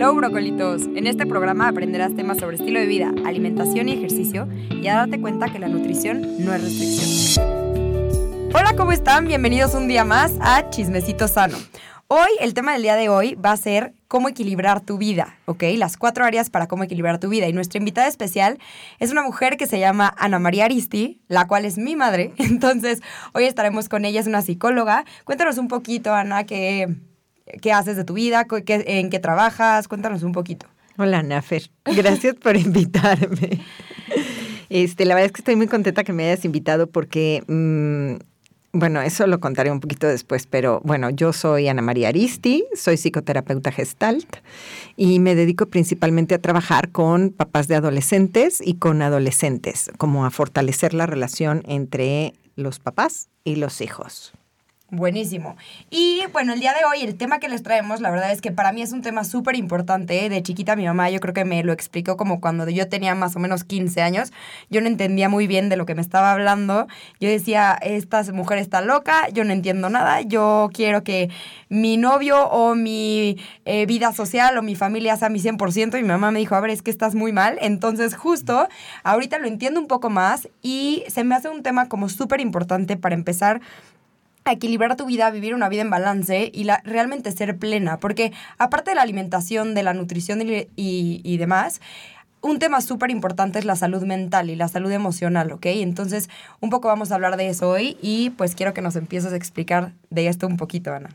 Hello, brocolitos. En este programa aprenderás temas sobre estilo de vida, alimentación y ejercicio y a darte cuenta que la nutrición no es restricción. Hola, ¿cómo están? Bienvenidos un día más a Chismecito Sano. Hoy, el tema del día de hoy va a ser cómo equilibrar tu vida, ¿ok? Las cuatro áreas para cómo equilibrar tu vida. Y nuestra invitada especial es una mujer que se llama Ana María Aristi, la cual es mi madre. Entonces, hoy estaremos con ella, es una psicóloga. Cuéntanos un poquito, Ana, qué, qué haces de tu vida, en qué trabajas, cuéntanos un poquito. Hola, Nafer. Gracias por invitarme. Este, la verdad es que estoy muy contenta que me hayas invitado porque, mm, bueno, eso lo contaré un poquito después, pero bueno, yo soy Ana María Aristi, soy psicoterapeuta gestalt y me dedico principalmente a trabajar con papás de adolescentes y con adolescentes, como a fortalecer la relación entre los papás y los hijos. Buenísimo. Y bueno, el día de hoy el tema que les traemos, la verdad es que para mí es un tema súper importante. De chiquita mi mamá yo creo que me lo explicó como cuando yo tenía más o menos 15 años. Yo no entendía muy bien de lo que me estaba hablando. Yo decía, esta mujer está loca, yo no entiendo nada, yo quiero que mi novio o mi eh, vida social o mi familia sea mi 100%. Y mi mamá me dijo, a ver, es que estás muy mal. Entonces justo ahorita lo entiendo un poco más y se me hace un tema como súper importante para empezar equilibrar tu vida, vivir una vida en balance y la, realmente ser plena. Porque aparte de la alimentación, de la nutrición y, y, demás, un tema súper importante es la salud mental y la salud emocional, ¿ok? Entonces, un poco vamos a hablar de eso hoy y pues quiero que nos empieces a explicar de esto un poquito, Ana.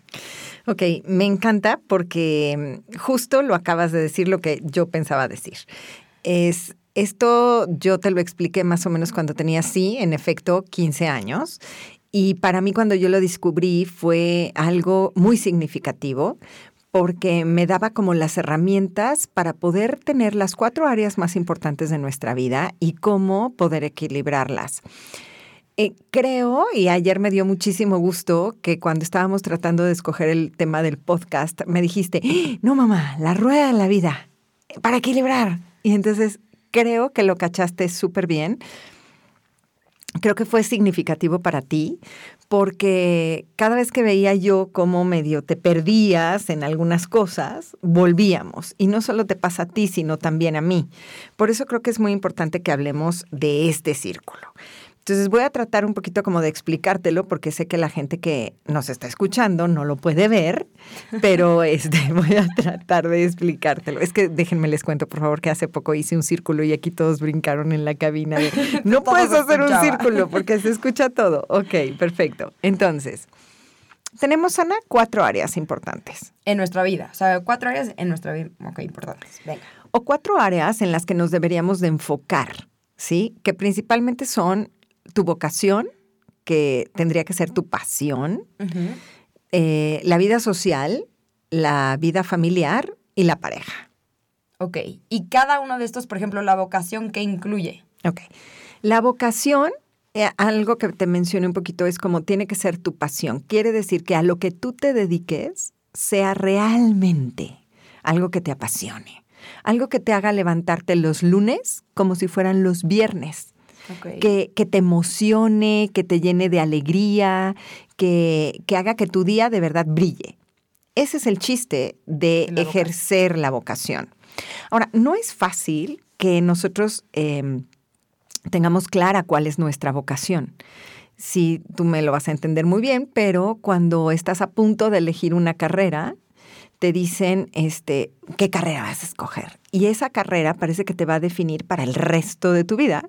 Ok, me encanta porque mm, justo lo acabas de decir lo que yo pensaba decir. Es esto yo te lo expliqué más o menos cuando tenía, sí, en efecto, 15 años. Y para mí cuando yo lo descubrí fue algo muy significativo porque me daba como las herramientas para poder tener las cuatro áreas más importantes de nuestra vida y cómo poder equilibrarlas. Eh, creo, y ayer me dio muchísimo gusto que cuando estábamos tratando de escoger el tema del podcast, me dijiste, no mamá, la rueda de la vida, para equilibrar. Y entonces creo que lo cachaste súper bien creo que fue significativo para ti porque cada vez que veía yo cómo medio te perdías en algunas cosas, volvíamos. Y no solo te pasa a ti, sino también a mí. Por eso creo que es muy importante que hablemos de este círculo. Entonces voy a tratar un poquito como de explicártelo porque sé que la gente que nos está escuchando no lo puede ver, pero este, voy a tratar de explicártelo. Es que déjenme les cuento, por favor, que hace poco hice un círculo y aquí todos brincaron en la cabina. no puedes hacer un círculo porque se escucha todo. Ok, perfecto. Entonces, tenemos, Ana, cuatro áreas importantes. En nuestra vida, o sea, cuatro áreas en nuestra vida, ok, importantes. Venga. O cuatro áreas en las que nos deberíamos de enfocar, ¿sí? Que principalmente son tu vocación, que tendría que ser tu pasión, eh, la vida social, la vida familiar y la pareja. Ok, y cada uno de estos, por ejemplo, la vocación, ¿qué incluye? Ok, la vocación, eh, algo que te mencioné un poquito, es como tiene que ser tu pasión. Quiere decir que a lo que tú te dediques sea realmente algo que te apasione, algo que te haga levantarte los lunes como si fueran los viernes que, te emocione, que te llene de alegría, que, haga que tu día de verdad brille. Ese es el chiste de ejercer la vocación. Ahora, no es fácil que nosotros em, tengamos clara cuál es nuestra vocación. Si tú me lo vas a entender muy bien, pero cuando estás a punto de elegir una carrera, te dicen este, qué carrera vas a escoger. Y esa carrera parece que te va a definir para el resto de tu vida,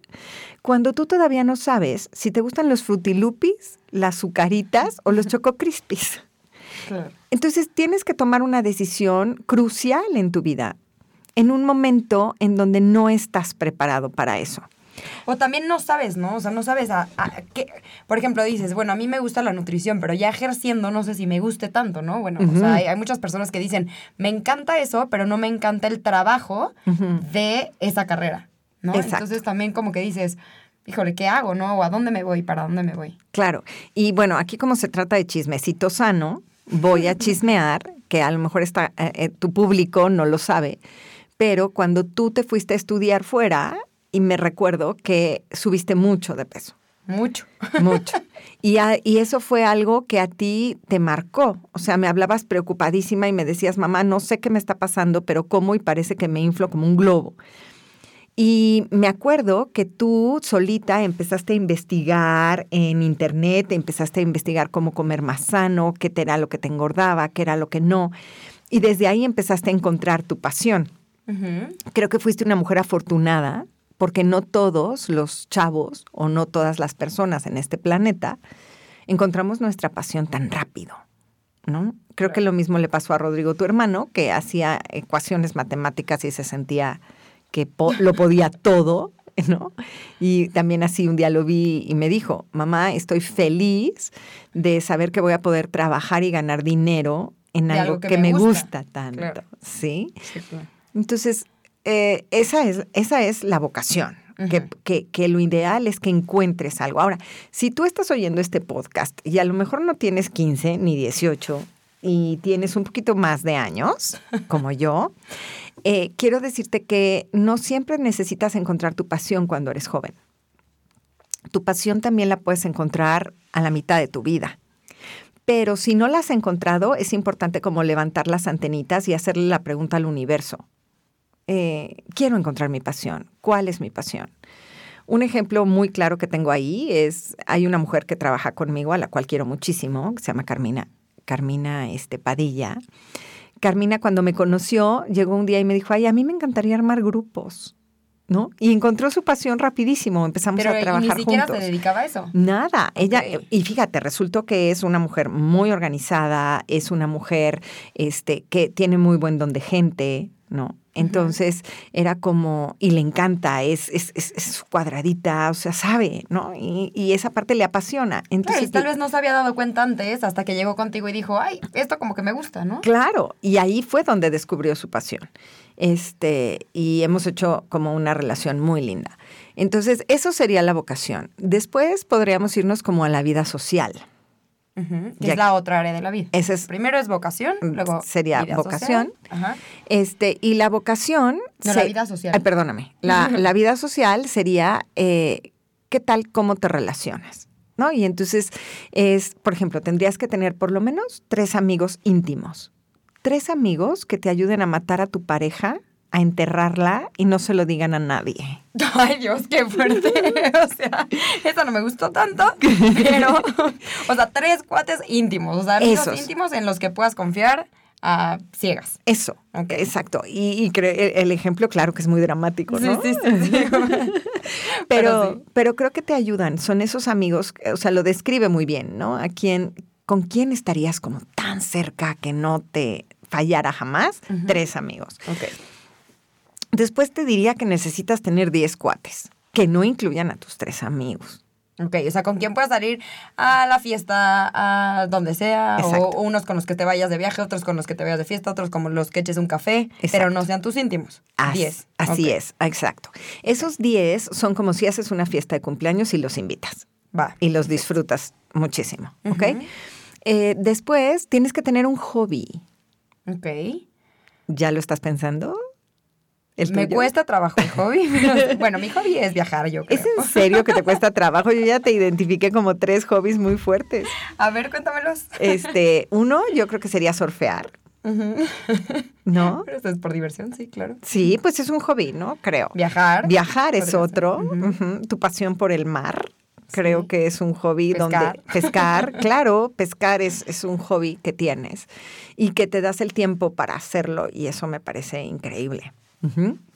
cuando tú todavía no sabes si te gustan los frutilupis, las azucaritas o los choco crispies. Entonces tienes que tomar una decisión crucial en tu vida, en un momento en donde no estás preparado para eso. O también no sabes, ¿no? O sea, no sabes a, qué. Por ejemplo, dices, bueno, a mí me gusta la nutrición, pero ya ejerciendo no sé si me guste tanto, ¿no? Bueno, o sea, hay, muchas personas que dicen, me encanta eso, pero no me encanta el trabajo de esa carrera, ¿no? Entonces también como que dices, híjole, ¿qué hago, no? ¿O a dónde me voy? ¿Para dónde me voy? Claro. Y bueno, aquí como se trata de chismecito sano, voy a chismear, que a lo mejor está, eh, eh, tu público no lo sabe, pero cuando tú te fuiste a estudiar fuera, y me recuerdo que subiste mucho de peso, Mucho. Mucho. Y, a- y eso fue algo que a ti te marcó. O sea, me hablabas preocupadísima y me decías, mamá, no sé qué me está pasando, pero cómo y parece que me inflo como un globo. Y me acuerdo que tú solita empezaste a investigar en internet, empezaste a investigar cómo comer más sano, qué era lo que te engordaba, qué era lo que no. Y desde ahí empezaste a encontrar tu pasión creo que fuiste una mujer afortunada porque no todos los chavos o no todas las personas en este planeta encontramos nuestra pasión tan rápido, ¿no? Creo que lo mismo le pasó a Rodrigo, tu hermano, que hacía ecuaciones matemáticas y se sentía que po- lo podía todo, ¿no? Y también así un día lo vi y me dijo, mamá, estoy feliz de saber que voy a poder trabajar y ganar dinero en algo, algo que, que me me gusta, gusta. tanto, Claro. ¿sí? Sí, claro. Entonces, eh, esa, es, esa es la vocación. que, que lo ideal es que encuentres algo. Ahora, si tú estás oyendo este podcast y a lo mejor no tienes 15 ni 18 y tienes un poquito más de años, como yo, eh, quiero decirte que no siempre necesitas encontrar tu pasión cuando eres joven. Tu pasión también la puedes encontrar a la mitad de tu vida. Pero si no la has encontrado, es importante como levantar las antenitas y hacerle la pregunta al universo. Eh, quiero encontrar mi pasión. ¿Cuál es mi pasión? Un ejemplo muy claro que tengo ahí es, hay una mujer que trabaja conmigo, a la cual quiero muchísimo, que se llama Carmina, Carmina este, Padilla. Carmina cuando me conoció, llegó un día y me dijo, ay, a mí me encantaría armar grupos, ¿no? Y encontró su pasión rapidísimo, empezamos Pero a y trabajar ni siquiera juntos. se dedicaba a eso. Nada, ella, Ok. y fíjate, resultó que es una mujer muy organizada, es una mujer este, que tiene muy buen don de gente, ¿no? Entonces era como, y le encanta, es, es, es, es cuadradita, o sea, sabe, ¿no? Y, y esa parte le apasiona. Claro, Entonces, y tal vez no se había dado cuenta antes hasta que llegó contigo y dijo, ay, esto como que me gusta, ¿no? Claro, y ahí fue donde descubrió su pasión. Este, y hemos hecho como una relación muy linda. Entonces, eso sería la vocación. Después podríamos irnos como a la vida social. Que Ya- es la otra área de la vida. Esa es Primero es vocación, luego Sería vida vocación. social. Ajá. Este, y la vocación. No, la vida social. Ay, perdóname. La, la vida social sería eh, qué tal, cómo te relacionas. ¿No? Y entonces es, por ejemplo, tendrías que tener por lo menos tres amigos íntimos. Tres amigos que te ayuden a matar a tu pareja, a enterrarla y no se lo digan a nadie. Ay, Dios, qué fuerte. o sea, esa no me gustó tanto, pero, o sea, tres cuates íntimos, o sea, amigos íntimos en los que puedas confiar a ciegas. Eso, Ok. exacto. Y, y el, ejemplo, claro que es muy dramático, ¿no? Sí, sí, sí. sí. pero, Pero sí. pero creo que te ayudan. Son esos amigos, o sea, lo describe muy bien, ¿no? A quién, con quién estarías como tan cerca que no te fallara jamás. Tres amigos. ok. Después te diría que necesitas tener diez cuates, que no incluyan a tus tres amigos. Ok, o sea, con quién puedes salir a la fiesta, a donde sea, o, unos con los que te vayas de viaje, otros con los que te vayas de fiesta, otros con los que eches un café, pero no sean tus íntimos. As- Diez. Así es, exacto. Esos diez son como si haces una fiesta de cumpleaños y los invitas. Va. y los disfrutas muchísimo, ¿ok? Eh, después tienes que tener un hobby. Ok. ¿Ya lo estás pensando? ¿El Me cuesta trabajo el hobby, pero bueno, mi hobby es viajar, yo creo. ¿Es en serio que te cuesta trabajo? Yo ya te identifiqué como tres hobbies muy fuertes. A ver, cuéntamelos. Este, uno, yo creo que sería surfear. ¿no? Pero es por diversión, sí, claro. Sí, pues es un hobby, ¿no? Creo. Viajar. Viajar es otro. Tu pasión por el mar. Creo Sí. que es un hobby Pescar. donde pescar, claro, pescar es, es un hobby que tienes y que te das el tiempo para hacerlo y eso me parece increíble.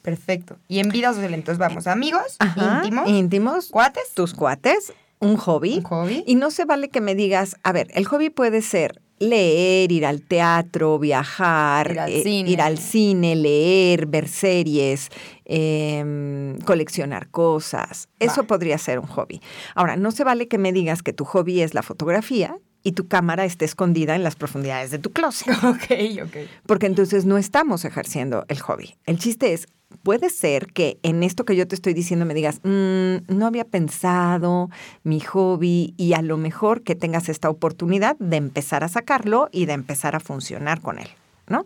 Perfecto. Y en vida social, entonces vamos, amigos, Ajá, íntimos, íntimos, cuates, tus cuates, un hobby. un hobby. Y no se vale que me digas, a ver, el hobby puede ser leer, ir al teatro, viajar, Ir al eh, cine. ir al cine, leer, ver series, em, coleccionar cosas. Eso podría ser un hobby. Ahora, no se vale que me digas que tu hobby es la fotografía y tu cámara esté escondida en las profundidades de tu closet, Ok, ok. porque entonces no estamos ejerciendo el hobby. El chiste es, puede ser que en esto que yo te estoy diciendo me digas, "Mm, no había pensado mi hobby y a lo mejor que tengas esta oportunidad de empezar a sacarlo y de empezar a funcionar con él, ¿no?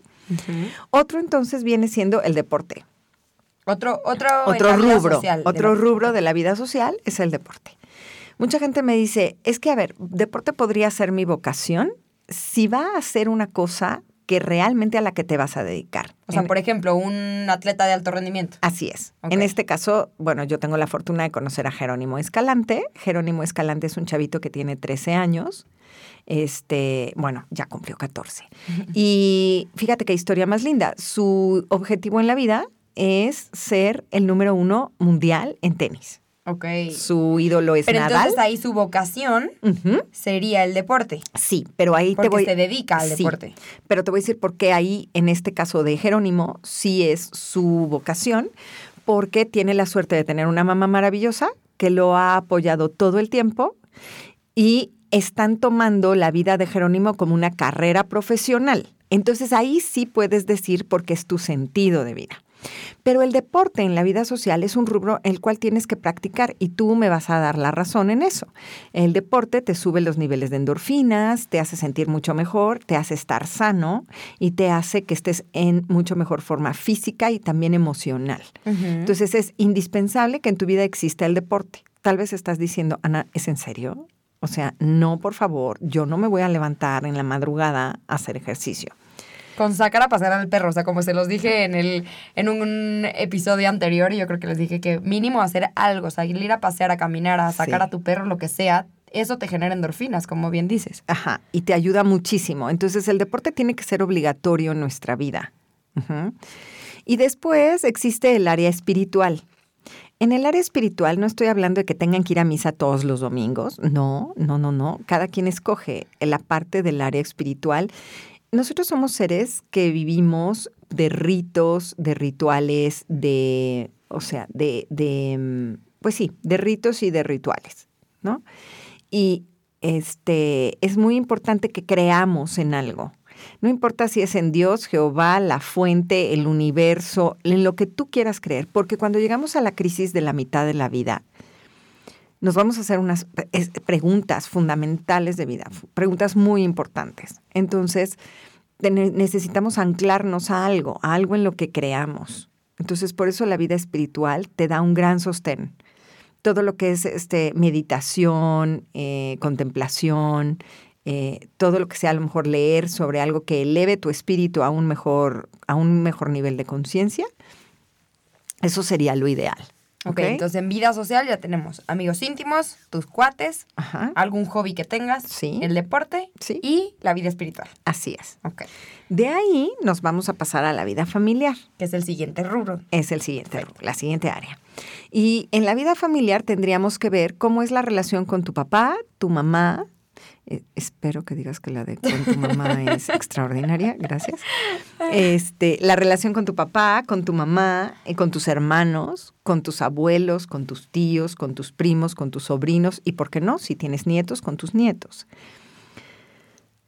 Otro entonces viene siendo el deporte. Otro, otro, Otro rubro, social otro rubro de la vida social es el deporte. Mucha gente me dice, es que, a ver, deporte podría ser mi vocación si va a ser una cosa que realmente a la que te vas a dedicar. O sea, En- por ejemplo, un atleta de alto rendimiento. Así es. En este caso, bueno, yo tengo la fortuna de conocer a Jerónimo Escalante. Jerónimo Escalante es un chavito que tiene 13 años. Este, bueno, ya cumplió 14. Y fíjate qué historia más linda. Su objetivo en la vida es ser el número uno mundial en tenis. Ok. Su ídolo es Pero Nadal. entonces ahí su vocación sería el deporte. Sí, pero ahí Porque te voy. se dedica al Sí, deporte. Pero te voy a decir por qué ahí, en este caso de Jerónimo, sí es su vocación, porque tiene la suerte de tener una mamá maravillosa que lo ha apoyado todo el tiempo y están tomando la vida de Jerónimo como una carrera profesional. Entonces ahí sí puedes decir porque es tu sentido de vida. Pero el deporte en la vida social es un rubro el cual tienes que practicar y tú me vas a dar la razón en eso. El deporte te sube los niveles de endorfinas, te hace sentir mucho mejor, te hace estar sano y te hace que estés en mucho mejor forma física y también emocional. Entonces es indispensable que en tu vida exista el deporte. Tal vez estás diciendo, Ana, ¿es en serio? O sea, no, por favor, yo no me voy a levantar en la madrugada a hacer ejercicio. Con sacar a pasear al perro, o sea, como se los dije en el en un episodio anterior, yo creo que les dije que mínimo hacer algo, o sea, ir a pasear, a caminar, a sacar Sí. a tu perro, lo que sea, eso te genera endorfinas, como bien dices. Ajá, y te ayuda muchísimo. Entonces el deporte tiene que ser obligatorio en nuestra vida. Y después existe el área espiritual. En el área espiritual no estoy hablando de que tengan que ir a misa todos los domingos. No, no, no, no. Cada quien escoge la parte del área espiritual. Nosotros somos seres que vivimos de ritos, de rituales, de, o sea, de, de, mm, pues sí, de ritos y de rituales, ¿no? Y este, es muy importante que creamos en algo. No importa si es en Dios, Jehová, la fuente, el universo, en lo que tú quieras creer, porque cuando llegamos a la crisis de la mitad de la vida, nos vamos a hacer unas preguntas fundamentales de vida, preguntas muy importantes. Entonces, necesitamos anclarnos a algo, a algo en lo que creamos. Entonces, por eso la vida espiritual te da un gran sostén. Todo lo que es este, meditación, eh, contemplación, eh, todo lo que sea a lo mejor leer sobre algo que eleve tu espíritu a un mejor, a un mejor nivel de conciencia, eso sería lo ideal. Ok, entonces en vida social ya tenemos amigos íntimos, tus cuates, Ajá, algún hobby que tengas, Sí. el deporte Sí. y la vida espiritual. así es. Ok, De ahí nos vamos a pasar a la vida familiar. que es el siguiente rubro. Es el siguiente, rubro, la siguiente área. Y en la vida familiar tendríamos que ver cómo es la relación con tu papá, tu mamá. Eh, espero que digas que la de con tu mamá es extraordinaria, gracias. Este, la relación con tu papá, con tu mamá, y con tus hermanos, con tus abuelos, con tus tíos, con tus primos, con tus sobrinos y, ¿por qué no? Si tienes nietos, con tus nietos.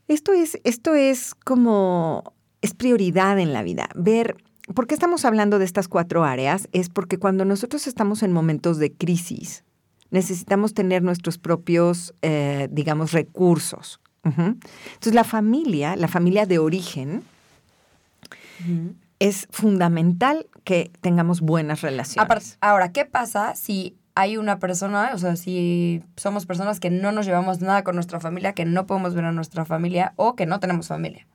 Esto es, esto es como, es prioridad en la vida. Ver, ¿por qué estamos hablando de estas cuatro áreas? Es porque cuando nosotros estamos en momentos de crisis, necesitamos tener nuestros propios, eh, digamos, recursos. Entonces, la familia, la familia de origen, es fundamental que tengamos buenas relaciones. Apar- Ahora, ¿qué pasa si hay una persona, o sea, si somos personas que no nos llevamos nada con nuestra familia, que no podemos ver a nuestra familia o que no tenemos familia?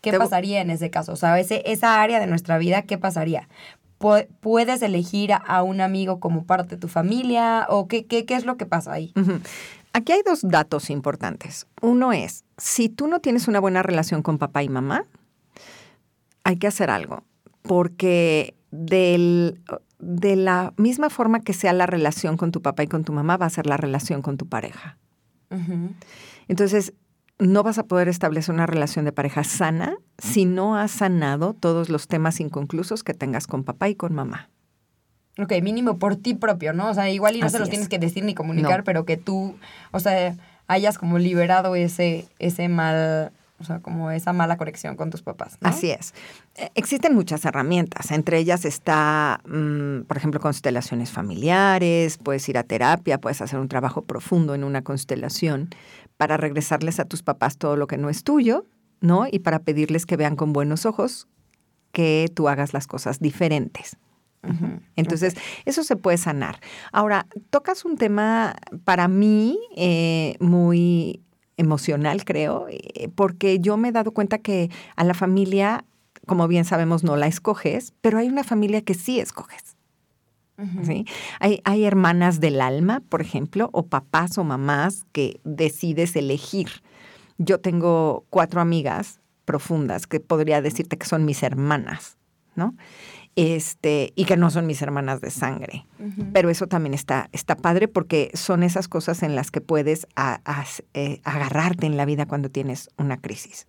¿Qué te pasaría en ese caso? O sea, ese, esa área de nuestra vida, ¿qué pasaría? Pu- ¿Puedes elegir a, un amigo como parte de tu familia? ¿O qué, qué, qué es lo que pasa ahí? Aquí hay dos datos importantes. Uno es, si tú no tienes una buena relación con papá y mamá, hay que hacer algo, porque del- de la misma forma que sea la relación con tu papá y con tu mamá, va a ser la relación con tu pareja. Entonces, no vas a poder establecer una relación de pareja sana si no has sanado todos los temas inconclusos que tengas con papá y con mamá. Ok, mínimo por ti propio, ¿no? O sea, igual y no Así se los es. tienes que decir ni comunicar, No. pero que tú, o sea, hayas como liberado ese, ese mal, o sea, como esa mala conexión con tus papás, ¿no? Así es. Eh, Existen muchas herramientas. Entre ellas está, mm, por ejemplo, constelaciones familiares, puedes ir a terapia, puedes hacer un trabajo profundo en una constelación para regresarles a tus papás todo lo que no es tuyo, ¿no? Y para pedirles que vean con buenos ojos que tú hagas las cosas diferentes. Entonces, eso se puede sanar. Ahora, tocas un tema para mí eh, muy emocional, creo, eh, porque yo me he dado cuenta que a la familia, como bien sabemos, no la escoges, pero hay una familia que sí escoges. ¿sí? hay, hay hermanas del alma, por ejemplo, o papás o mamás que decides elegir. Yo tengo cuatro amigas profundas que podría decirte que son mis hermanas, ¿no? Este, y que no son mis hermanas de sangre. Pero eso también está, está padre porque son esas cosas en las que puedes eh, agarrarte en la vida cuando tienes una crisis.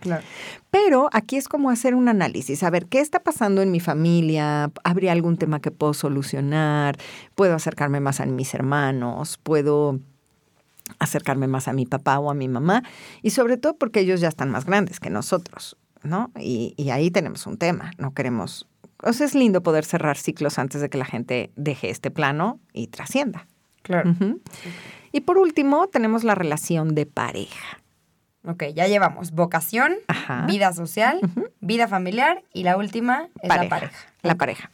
Claro. Pero aquí es como hacer un análisis, a ver, ¿qué está pasando en mi familia? ¿Habría algún tema que puedo solucionar? ¿Puedo acercarme más a mis hermanos? ¿Puedo acercarme más a mi papá o a mi mamá? Y sobre todo porque ellos ya están más grandes que nosotros, ¿no? Y, y ahí tenemos un tema, no queremos... O sea, es lindo poder cerrar ciclos antes de que la gente deje este plano y trascienda. Claro. Y por último, tenemos la relación de pareja. Ok, ya llevamos vocación, vida social, vida familiar y la última es la pareja. La pareja.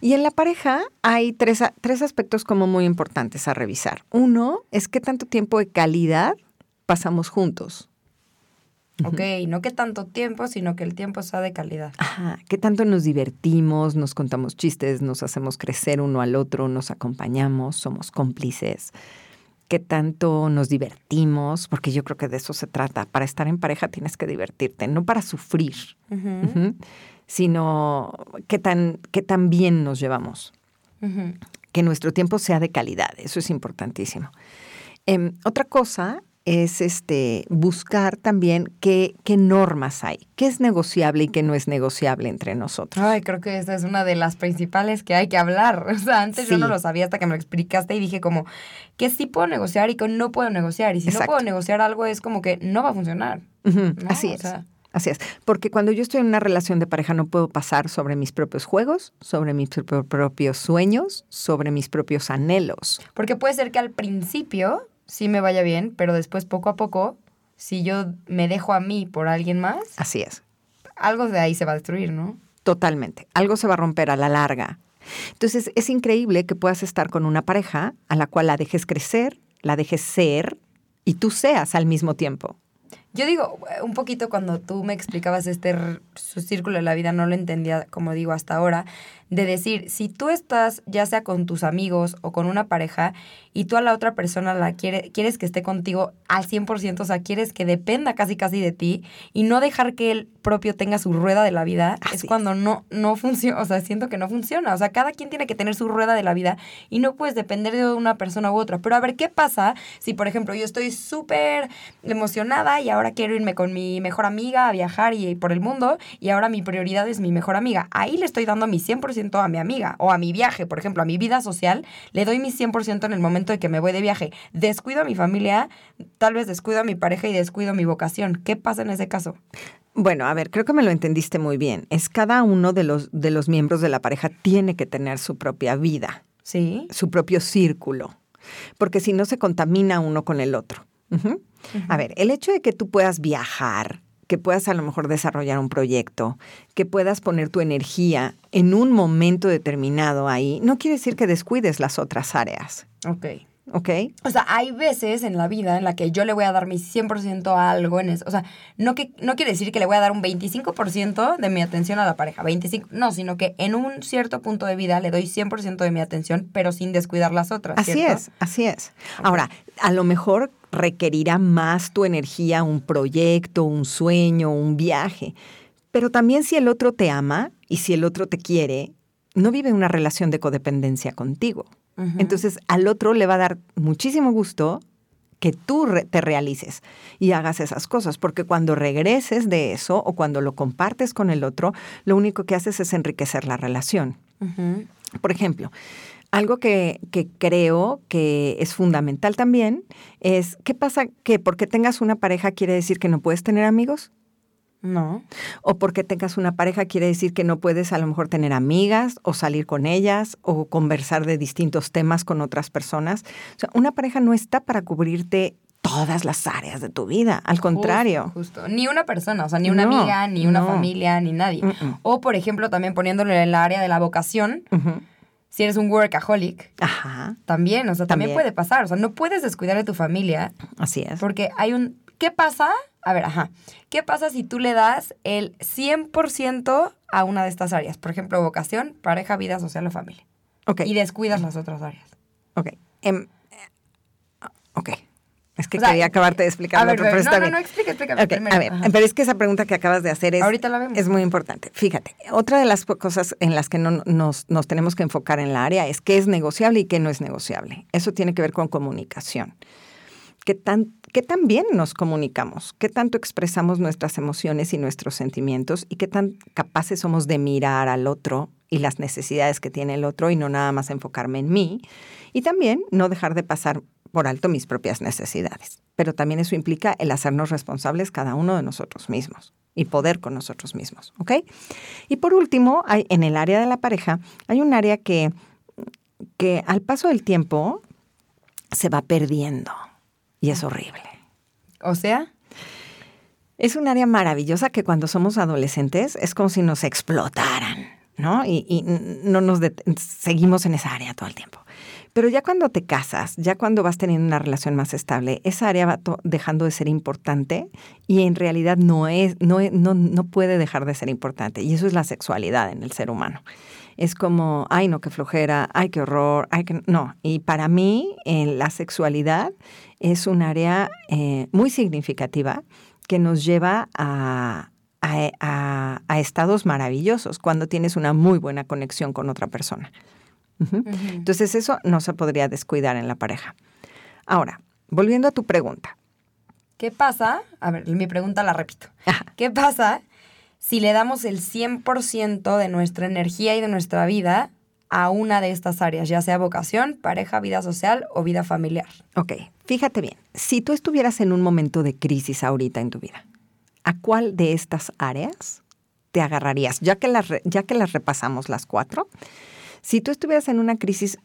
Y en la pareja hay tres, tres aspectos como muy importantes a revisar. Uno es qué tanto tiempo de calidad pasamos juntos. Ok, no que tanto tiempo, sino que el tiempo sea de calidad. Ajá, qué tanto nos divertimos, nos contamos chistes, nos hacemos crecer uno al otro, nos acompañamos, somos cómplices qué tanto nos divertimos, porque yo creo que de eso se trata. Para estar en pareja tienes que divertirte, no para sufrir, sino qué tan, qué tan bien nos llevamos. Que nuestro tiempo sea de calidad, eso es importantísimo. Em, otra cosa es este, buscar también qué, qué normas hay, qué es negociable y qué no es negociable entre nosotros. Ay, creo que esa es una de las principales que hay que hablar. O sea, antes yo no lo sabía hasta que me lo explicaste y dije como, ¿qué sí puedo negociar y qué no puedo negociar? Y si no puedo negociar algo es como que no va a funcionar. Así es. Así es, porque cuando yo estoy en una relación de pareja no puedo pasar sobre mis propios juegos, sobre mis propios sueños, sobre mis propios anhelos. Porque puede ser que al principio sí me vaya bien, pero después poco a poco, si yo me dejo a mí por alguien más. Así es. Algo de ahí se va a destruir, ¿no? Totalmente. Algo se va a romper a la larga. Entonces es increíble que puedas estar con una pareja a la cual la dejes crecer, la dejes ser y tú seas al mismo tiempo. Yo digo, un poquito cuando tú me explicabas este su círculo de la vida, no lo entendía, como digo, hasta ahora, de decir, si tú estás ya sea con tus amigos o con una pareja y tú a la otra persona la quiere, quieres que esté contigo al 100%, o sea, quieres que dependa casi casi de ti y no dejar que él propio tenga su rueda de la vida, es cuando no, no funciona, o sea, siento que no funciona, o sea, cada quien tiene que tener su rueda de la vida y no puedes depender de una persona u otra, pero a ver, ¿qué pasa si, por ejemplo, yo estoy súper emocionada y ahora quiero irme con mi mejor amiga a viajar y por el mundo y ahora mi prioridad es mi mejor amiga? Ahí le estoy dando mi 100% a mi amiga o a mi viaje, por ejemplo, a mi vida social, le doy mi 100% en el momento de que me voy de viaje. Descuido a mi familia, tal vez descuido a mi pareja y descuido mi vocación. ¿Qué pasa en ese caso? Bueno, a ver, creo que me lo entendiste muy bien. Es cada uno de los, de los miembros de la pareja tiene que tener su propia vida. Sí. Su propio círculo. Porque si no se contamina uno con el otro. A ver, el hecho de que tú puedas viajar, que puedas a lo mejor desarrollar un proyecto, que puedas poner tu energía en un momento determinado ahí, no quiere decir que descuides las otras áreas. Ok. ¿Ok? O sea, hay veces en la vida en la que yo le voy a dar mi 100% a algo en eso. O sea, no, que, no quiere decir que le voy a dar un 25% de mi atención a la pareja. 25, no, sino que en un cierto punto de vida le doy 100% de mi atención, pero sin descuidar las otras. Así es, así es. Ahora, a lo mejor requerirá más tu energía un proyecto, un sueño, un viaje. Pero también si el otro te ama y si el otro te quiere, no vive una relación de codependencia contigo. Entonces al otro le va a dar muchísimo gusto que tú te realices y hagas esas cosas, porque cuando regreses de eso o cuando lo compartes con el otro, lo único que haces es enriquecer la relación. Por ejemplo, algo que, que, creo que es fundamental también es, ¿qué pasa que porque tengas una pareja quiere decir que no puedes tener amigos? No. O porque tengas una pareja quiere decir que no puedes a lo mejor tener amigas o salir con ellas o conversar de distintos temas con otras personas. O sea, una pareja no está para cubrirte todas las áreas de tu vida. Al contrario. Justo, Ni una persona, o sea, ni una No, amiga, ni una no. familia, ni nadie. Mm-mm. O, por ejemplo, también poniéndolo en el área de la vocación. Si eres un workaholic, Ajá, también, o sea, también, También. puede pasar. O sea, no puedes descuidar de tu familia así es. porque hay un... ¿Qué pasa? A ver, ajá. ¿Qué pasa si tú le das el 100% a una de estas áreas? Por ejemplo, vocación, pareja, vida social o familia. Ok, Y descuidas las otras áreas. ok. Em, eh, ok. Es que O sea, quería acabarte de explicar A ver, pero pero no, no, no, explica, explícame Ok, primero. a ver, Ajá. pero es que esa pregunta que acabas de hacer es, Ahorita la vemos. es muy importante. Fíjate, otra de las cosas en las que no, nos, nos tenemos que enfocar en la área es qué es negociable y qué no es negociable. Eso tiene que ver con comunicación. ¿Qué tan, ¿Qué tan bien nos comunicamos? ¿Qué tanto expresamos nuestras emociones y nuestros sentimientos? ¿Y qué tan capaces somos de mirar al otro y las necesidades que tiene el otro y no nada más enfocarme en mí? Y también no dejar de pasar por alto mis propias necesidades. Pero también eso implica el hacernos responsables cada uno de nosotros mismos y poder con nosotros mismos, ¿ok? Y por último, hay, en el área de la pareja, hay un área que, que al paso del tiempo se va perdiendo y es horrible. O sea, Es un área maravillosa que cuando somos adolescentes es como si nos explotaran, ¿no? Y, y no nos seguimos en esa área todo el tiempo. Pero ya cuando te casas, ya cuando vas teniendo una relación más estable, esa área va dejando de ser importante y en realidad no, es, no, no, no puede dejar de ser importante. Y eso es la sexualidad en el ser humano. Es como, ay, no, qué flojera, ay, qué horror, ay, que no. Y para mí, eh, la sexualidad es un área eh, muy significativa que nos lleva a, a- a- a estados maravillosos cuando tienes una muy buena conexión con otra persona. Entonces eso no se podría descuidar en la pareja. Ahora, volviendo a tu pregunta. ¿qué pasa? A ver, mi pregunta la repito. Ajá. ¿Qué pasa si le damos el 100% de nuestra energía y de nuestra vida a una de estas áreas, ya sea vocación, pareja, vida social o vida familiar? Ok, fíjate bien, si tú estuvieras en un momento de crisis ahorita en tu vida, ¿a cuál de estas áreas te agarrarías? Ya que las, ya que las repasamos las cuatro, si tú estuvieras en una crisis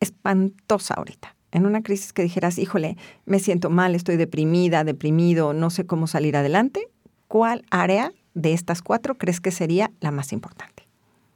espantosa ahorita, en una crisis que dijeras, híjole, me siento mal, estoy deprimida, deprimido, no sé cómo salir adelante, ¿cuál área de estas cuatro crees que sería la más importante?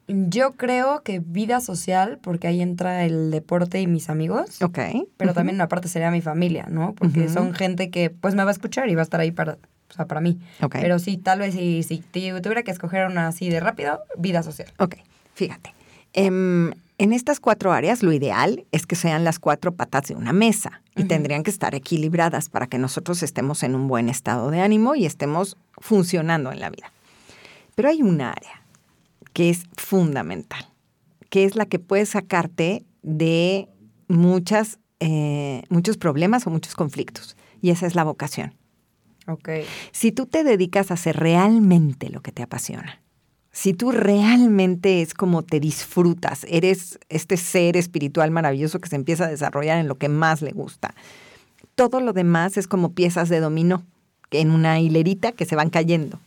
Yo creo que vida social, porque ahí entra el deporte y mis amigos, Ok. pero también una parte sería mi familia, ¿no? Porque son gente que pues me va a escuchar y va a estar ahí para, o sea, para mí. Pero sí, tal vez si, si tuviera que escoger una así de rápido, vida social. Ok, fíjate. Em, en estas cuatro áreas, lo ideal es que sean las cuatro patas de una mesa y tendrían que estar equilibradas para que nosotros estemos en un buen estado de ánimo y estemos funcionando en la vida. Pero hay un área que es fundamental, que es la que puede sacarte de muchas, eh, muchos problemas o muchos conflictos, y esa es la vocación. Ok. Si tú te dedicas a hacer realmente lo que te apasiona, si tú realmente es como te disfrutas, eres este ser espiritual maravilloso que se empieza a desarrollar en lo que más le gusta, todo lo demás es como piezas de dominó en una hilerita que se van cayendo.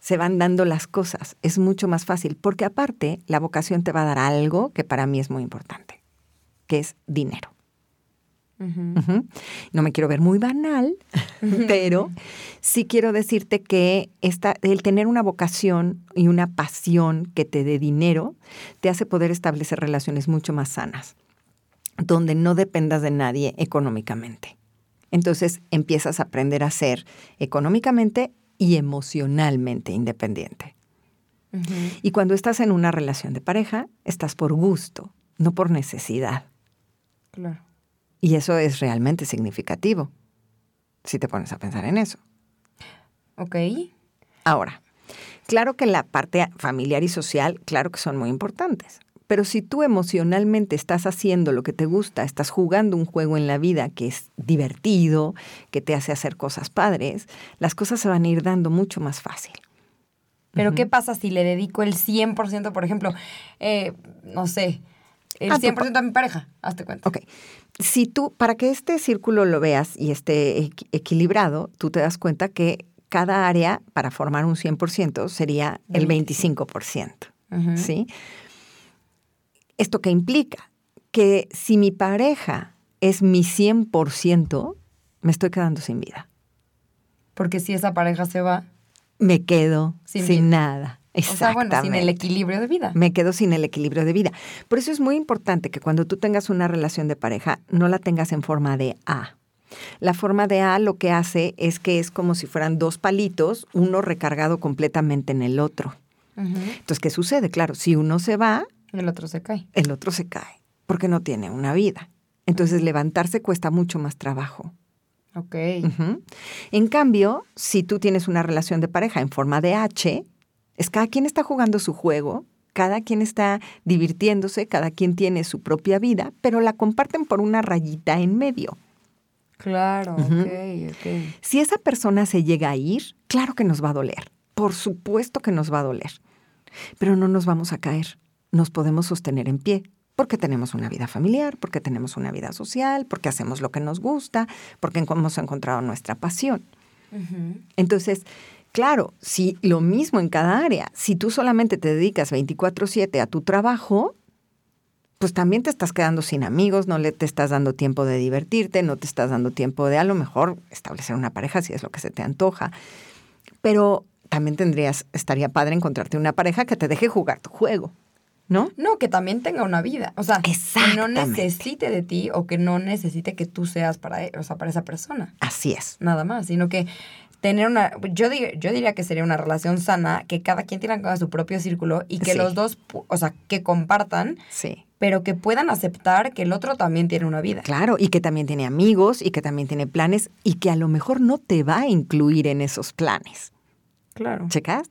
Se van dando las cosas. Es mucho más fácil porque aparte la vocación te va a dar algo que para mí es muy importante, que es dinero. No me quiero ver muy banal, pero sí quiero decirte que esta, el tener una vocación y una pasión que te dé dinero te hace poder establecer relaciones mucho más sanas, donde no dependas de nadie económicamente. Entonces empiezas a aprender a ser económicamente y emocionalmente independiente. Y cuando estás en una relación de pareja, estás por gusto, no por necesidad. Claro. Y eso es realmente significativo, si te pones a pensar en eso. Ok. Ahora, claro que la parte familiar y social, claro que son muy importantes. Pero si tú emocionalmente estás haciendo lo que te gusta, estás jugando un juego en la vida que es divertido, que te hace hacer cosas padres, las cosas se van a ir dando mucho más fácil. Pero ¿qué pasa si le dedico el 100%, por ejemplo, eh, no sé, el Ah, tú 100% a mi pareja? Hazte cuenta. Ok. Si tú, para que este círculo lo veas y esté equi- equilibrado, tú te das cuenta que cada área para formar un 100% sería el 25%. Ujú. ¿Sí? ¿Esto qué implica? Que si mi pareja es mi 100%, me estoy quedando sin vida. Porque si esa pareja se va, Me quedo Sin nada. O sea, bueno, sin el equilibrio de vida. me quedo sin el equilibrio de vida. Por eso es muy importante que cuando tú tengas una relación de pareja, no la tengas en forma de A. La forma de A lo que hace es que es como si fueran dos palitos, uno recargado completamente en el otro. Entonces, ¿qué sucede? Claro, si uno se va, el otro se cae. el otro se cae, porque no tiene una vida. Entonces, levantarse cuesta mucho más trabajo. Ok. En cambio, si tú tienes una relación de pareja en forma de H, es cada quien está jugando su juego, cada quien está divirtiéndose, cada quien tiene su propia vida, pero la comparten por una rayita en medio. Claro, ok, ok. Si esa persona se llega a ir, claro que nos va a doler. Por supuesto que nos va a doler. Pero no nos vamos a caer. Nos podemos sostener en pie. Porque tenemos una vida familiar, porque tenemos una vida social, porque hacemos lo que nos gusta, porque hemos encontrado nuestra pasión. Entonces, claro, si lo mismo en cada área, si tú solamente te dedicas 24/7 a tu trabajo, pues también te estás quedando sin amigos, no le te estás dando tiempo de divertirte, no te estás dando tiempo de a lo mejor establecer una pareja si es lo que se te antoja. Pero también tendrías, estaría padre encontrarte una pareja que te deje jugar tu juego, ¿no? No, que también tenga una vida. O sea, que no necesite de ti o que no necesite que tú seas para, e- o sea, para esa persona. Así es. Nada más. Sino que tener una. Yo, di- yo diría que sería una relación sana, que cada quien tenga su propio círculo y que Sí. los dos, o sea, que compartan, Sí. pero que puedan aceptar que el otro también tiene una vida. Claro, y que también tiene amigos y que también tiene planes y que a lo mejor no te va a incluir en esos planes. Claro. ¿Checas?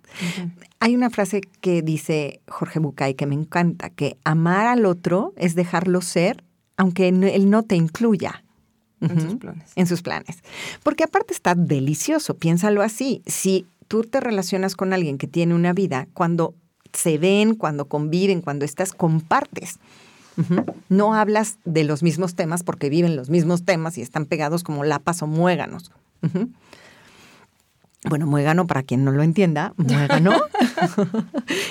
Hay una frase que dice Jorge Bucay que me encanta, que amar al otro es dejarlo ser, aunque él no te incluya. En sus planes. En sus planes. Porque aparte está delicioso, piénsalo así. Si tú te relacionas con alguien que tiene una vida, cuando se ven, cuando conviven, cuando estás, compartes. No hablas de los mismos temas porque viven los mismos temas y están pegados como lapas o muéganos. Bueno, muégano, para quien no lo entienda, muégano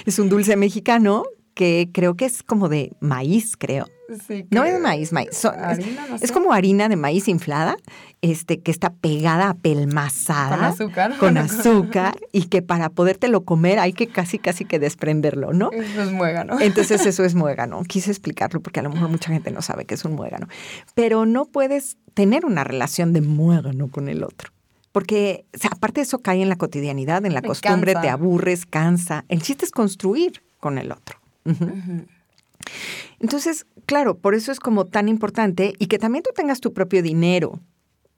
es un dulce mexicano que creo que es como de maíz, creo. Sí, No es maíz, maíz. es- Harina, no es, sé. como harina de maíz inflada, este, que está pegada, apelmazada. Con azúcar. Con azúcar, y que para podértelo comer hay que casi, casi que desprenderlo, ¿no? Eso es muégano. Entonces eso es muégano. Quise explicarlo porque a lo mejor mucha gente no sabe que es un muégano. Pero no puedes tener una relación de muégano con el otro. Porque o sea, aparte eso cae en la cotidianidad, en la Me costumbre, cansa. te aburres, cansa. El chiste es construir con el otro. Entonces, claro, por eso es como tan importante y que también tú tengas tu propio dinero.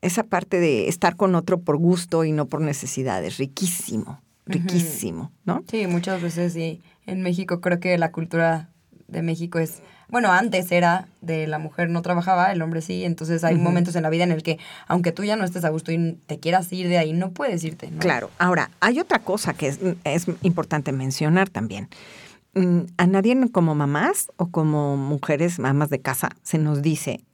Esa parte de estar con otro por gusto y no por necesidades, riquísimo, riquísimo, ¿no? Sí, muchas veces sí. En México creo que la cultura de México es, bueno, antes era de la mujer no trabajaba, el hombre sí, entonces hay momentos en la vida en el que aunque tú ya no estés a gusto y te quieras ir de ahí, no puedes irte. ¿no? Claro. Ahora, hay otra cosa que es, es importante mencionar también. Mm, A nadie como mamás o como mujeres, mamás de casa, se nos dice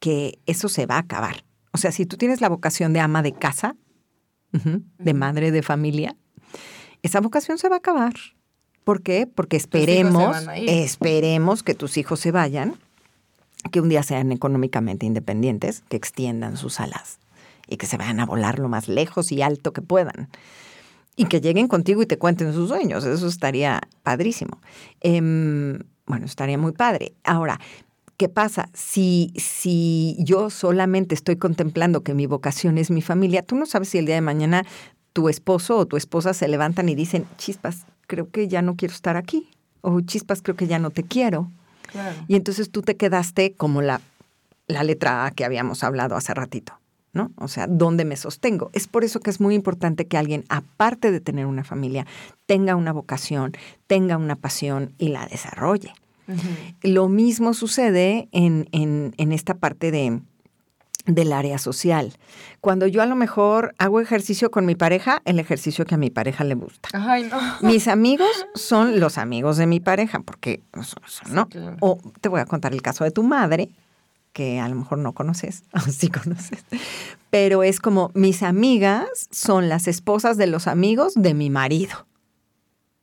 que eso se va a acabar. O sea, si tú tienes la vocación de ama de casa, de madre de familia, esa vocación se va a acabar. ¿Por qué? Porque esperemos, esperemos que tus hijos se vayan, que un día sean económicamente independientes, que extiendan sus alas y que se vayan a volar lo más lejos y alto que puedan. Y que lleguen contigo y te cuenten sus sueños. Eso estaría padrísimo. Em, bueno, estaría muy padre. Ahora, ¿qué pasa? Si, si yo solamente estoy contemplando que mi vocación es mi familia, tú no sabes si el día de mañana tu esposo o tu esposa se levantan y dicen, chispas, creo que ya no quiero estar aquí. O chispas, creo que ya no te quiero. Claro. Y entonces tú te quedaste como la, la letra A que habíamos hablado hace ratito, ¿no? O sea, ¿dónde me sostengo? Es por eso que es muy importante que alguien, aparte de tener una familia, tenga una vocación, tenga una pasión y la desarrolle. Lo mismo sucede en, en- en esta parte de, del área social. Cuando yo a lo mejor hago ejercicio con mi pareja, el ejercicio que a mi pareja le gusta. Ay, no. Mis amigos son los amigos de mi pareja, porque, ¿no? claro. O te voy a contar el caso de tu madre, que a lo mejor no conoces, o sí conoces, pero es como mis amigas son las esposas de los amigos de mi marido.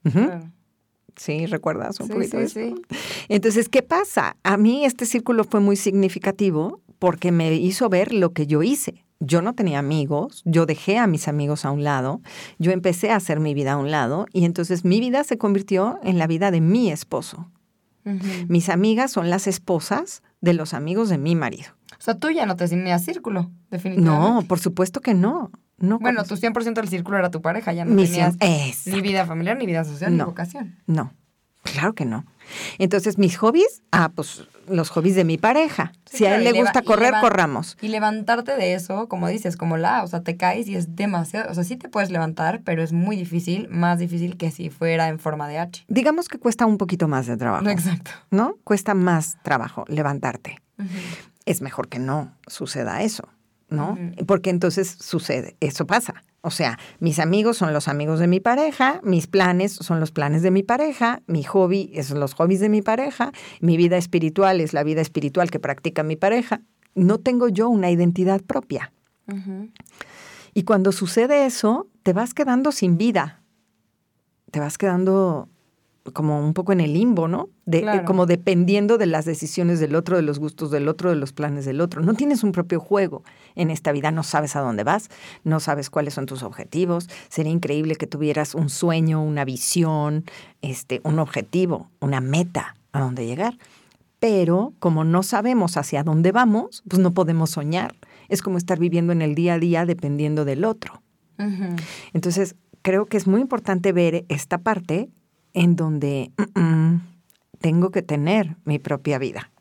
Claro. Sí, ¿recuerdas un Sí, poquito sí, eso? sí. Entonces, ¿qué pasa? A mí este círculo fue muy significativo porque me hizo ver lo que yo hice. yo no tenía amigos, yo dejé a mis amigos a un lado, yo empecé a hacer mi vida a un lado y entonces mi vida se convirtió en la vida de mi esposo. Mis amigas son las esposas de los amigos de mi marido. O sea, tú ya no te tenías círculo, definitivamente. No, por supuesto que no. no bueno, tu 100% del círculo era tu pareja, ya no tenías ni vida familiar, ni vida social, ni vocación. No, claro que no. Entonces, mis hobbies, ah, pues los hobbies de mi pareja. si a él le gusta correr, corramos. Y levantarte de eso, como dices, como la, o sea, te caes y es demasiado, o sea, sí te puedes levantar, pero es muy difícil, más difícil que si fuera en forma de H. Digamos que cuesta un poquito más de trabajo. Exacto. ¿No? Cuesta más trabajo levantarte. Es mejor que no suceda eso, ¿no? Porque entonces sucede, eso pasa. O sea, mis amigos son los amigos de mi pareja, mis planes son los planes de mi pareja, mi hobby son los hobbies de mi pareja, mi vida espiritual es la vida espiritual que practica mi pareja. No tengo yo una identidad propia. Y cuando sucede eso, te vas quedando sin vida. Te vas quedando como un poco en el limbo, ¿no? De, eh, Como dependiendo de las decisiones del otro, de los gustos del otro, de los planes del otro. No tienes un propio juego en esta vida, no sabes a dónde vas, no sabes cuáles son tus objetivos. Sería increíble que tuvieras un sueño, una visión, este, un objetivo, una meta a dónde llegar. Pero como no sabemos hacia dónde vamos, pues no podemos soñar. Es como estar viviendo en el día a día dependiendo del otro. Entonces, creo que es muy importante ver esta parte en donde tengo que tener mi propia vida.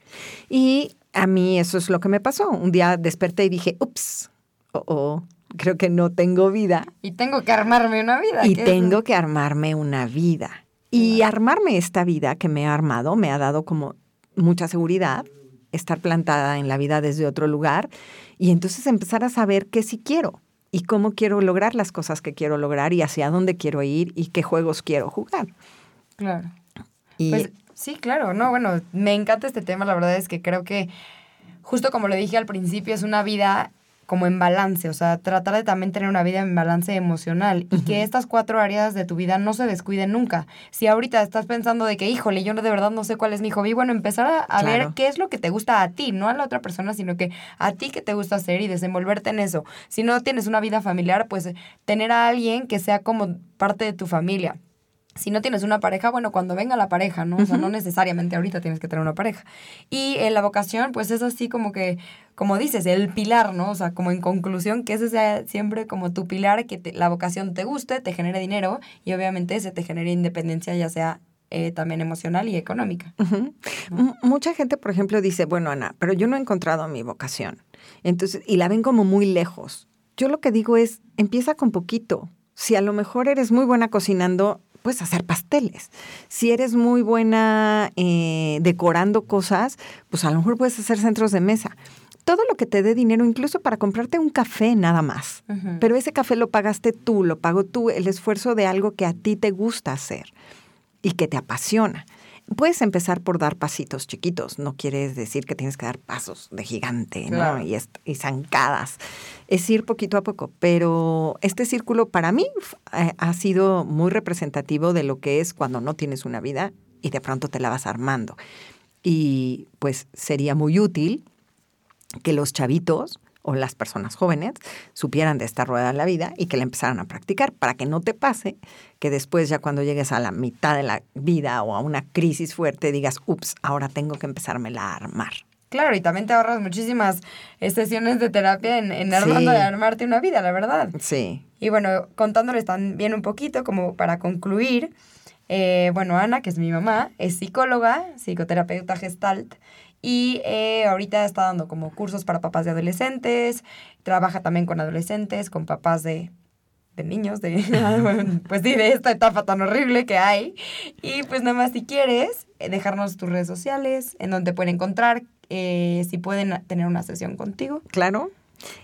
Y a mí eso es lo que me pasó. Un día desperté y dije, ups, oh, oh creo que no tengo vida. Y tengo que armarme una vida. Y tengo que armarme una vida. Y armarme esta vida que me ha armado me ha dado como mucha seguridad, estar plantada en la vida desde otro lugar y entonces empezar a saber qué sí quiero y cómo quiero lograr las cosas que quiero lograr y hacia dónde quiero ir y qué juegos quiero jugar. Claro. pues sí, claro, no, bueno, me encanta este tema, la verdad es que creo que justo como lo dije al principio, es una vida como en balance, o sea, tratar de también tener una vida en balance emocional y que estas cuatro áreas de tu vida no se descuiden nunca. Si ahorita estás pensando de que, híjole, yo de verdad no sé cuál es mi hobby, bueno, empezar a, ver qué es lo que te gusta a ti, no a la otra persona, sino que a ti que te gusta hacer y desenvolverte en eso. Si no tienes una vida familiar, pues tener a alguien que sea como parte de tu familia si no tienes una pareja, bueno, cuando venga la pareja, ¿no? O sea, no necesariamente ahorita tienes que tener una pareja. Y en la vocación, pues es así como que, como dices, el pilar, ¿no? O sea, como en conclusión, que ese sea siempre como tu pilar, que la vocación te guste, te genere dinero y obviamente ese te genere independencia, ya sea eh, también emocional y económica. Mucha gente, por ejemplo, dice, bueno, Ana, pero yo no he encontrado mi vocación. Entonces, y la ven como muy lejos. Yo lo que digo es, empieza con poquito. Si a lo mejor eres muy buena cocinando, puedes hacer pasteles. Si eres muy buena eh, decorando cosas, pues a lo mejor puedes hacer centros de mesa. Todo lo que te dé dinero, incluso para comprarte un café nada más. Pero ese café lo pagaste tú, lo pagó tú, el esfuerzo de algo que a ti te gusta hacer y que te apasiona. Puedes empezar por dar pasitos chiquitos, no quiere decir que tienes que dar pasos de gigante ¿no? y, y, zancadas. Es ir poquito a poco, pero este círculo para mí eh, ha sido muy representativo de lo que es cuando no tienes una vida y de pronto te la vas armando. Y pues sería muy útil que los chavitos o las personas jóvenes supieran de esta rueda de la vida y que la empezaran a practicar para que no te pase que después ya cuando llegues a la mitad de la vida o a una crisis fuerte digas, ups, ahora tengo que empezármela a armar. Claro, y también te ahorras muchísimas sesiones de terapia en, en armando de armarte una vida, la verdad. Sí. Y bueno, contándoles también un poquito, como para concluir, eh, bueno, Ana, que es mi mamá, es psicóloga, psicoterapeuta gestalt, y eh, ahorita está dando como cursos para papás de adolescentes, trabaja también con adolescentes, con papás de, de niños, de, pues de esta etapa tan horrible que hay. Y pues nada más si quieres, eh, dejarnos tus redes sociales, en donde pueden encontrar, eh, si pueden tener una sesión contigo. Claro.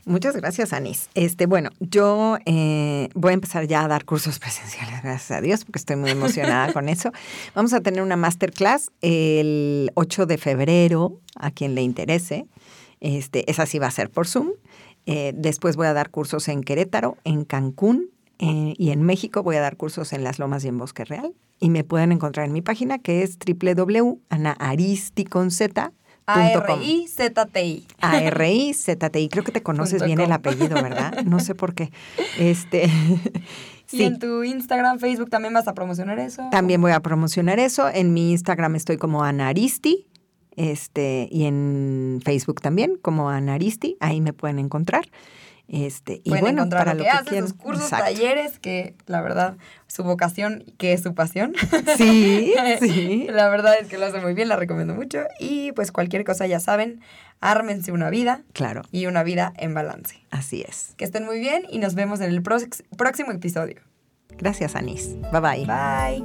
Muchas gracias, Anis. Este, bueno, yo eh, voy a empezar ya a dar cursos presenciales, gracias a Dios, porque estoy muy emocionada con eso. Vamos a tener una masterclass el 8 de febrero, a quien le interese. Este, esa sí va a ser por Zoom. Eh, después voy a dar cursos en Querétaro, en Cancún eh, y en México voy a dar cursos en Las Lomas y en Bosque Real. Y me pueden encontrar en mi página que es www.anaaristi.com A-R-I-Z-T-I. A-R-I-Z-T-I. Creo que te conoces bien el apellido, ¿verdad? No sé por qué. Este. Y Sí. en tu Instagram, Facebook también vas a promocionar eso. También voy a promocionar eso. En mi Instagram estoy como Anaristi. Este, y en Facebook también, como Anaristi. Ahí me pueden encontrar. Este, y Pueden bueno, encontrar para lo que, que hace, sus cursos, Exacto. talleres, que la verdad, su vocación, que es su pasión. Sí, sí. La verdad es que lo hace muy bien, la recomiendo mucho. Y pues cualquier cosa ya saben, ármense una vida Claro, y una vida en balance. así es. Que estén muy bien y nos vemos en el próximo episodio. Gracias, Anís. Bye bye. Bye.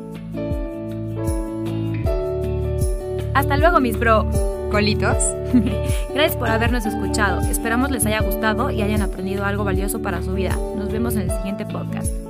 Hasta luego, mis bro. Colitos. Gracias por habernos escuchado. Esperamos les haya gustado y hayan aprendido algo valioso para su vida. Nos vemos en el siguiente podcast.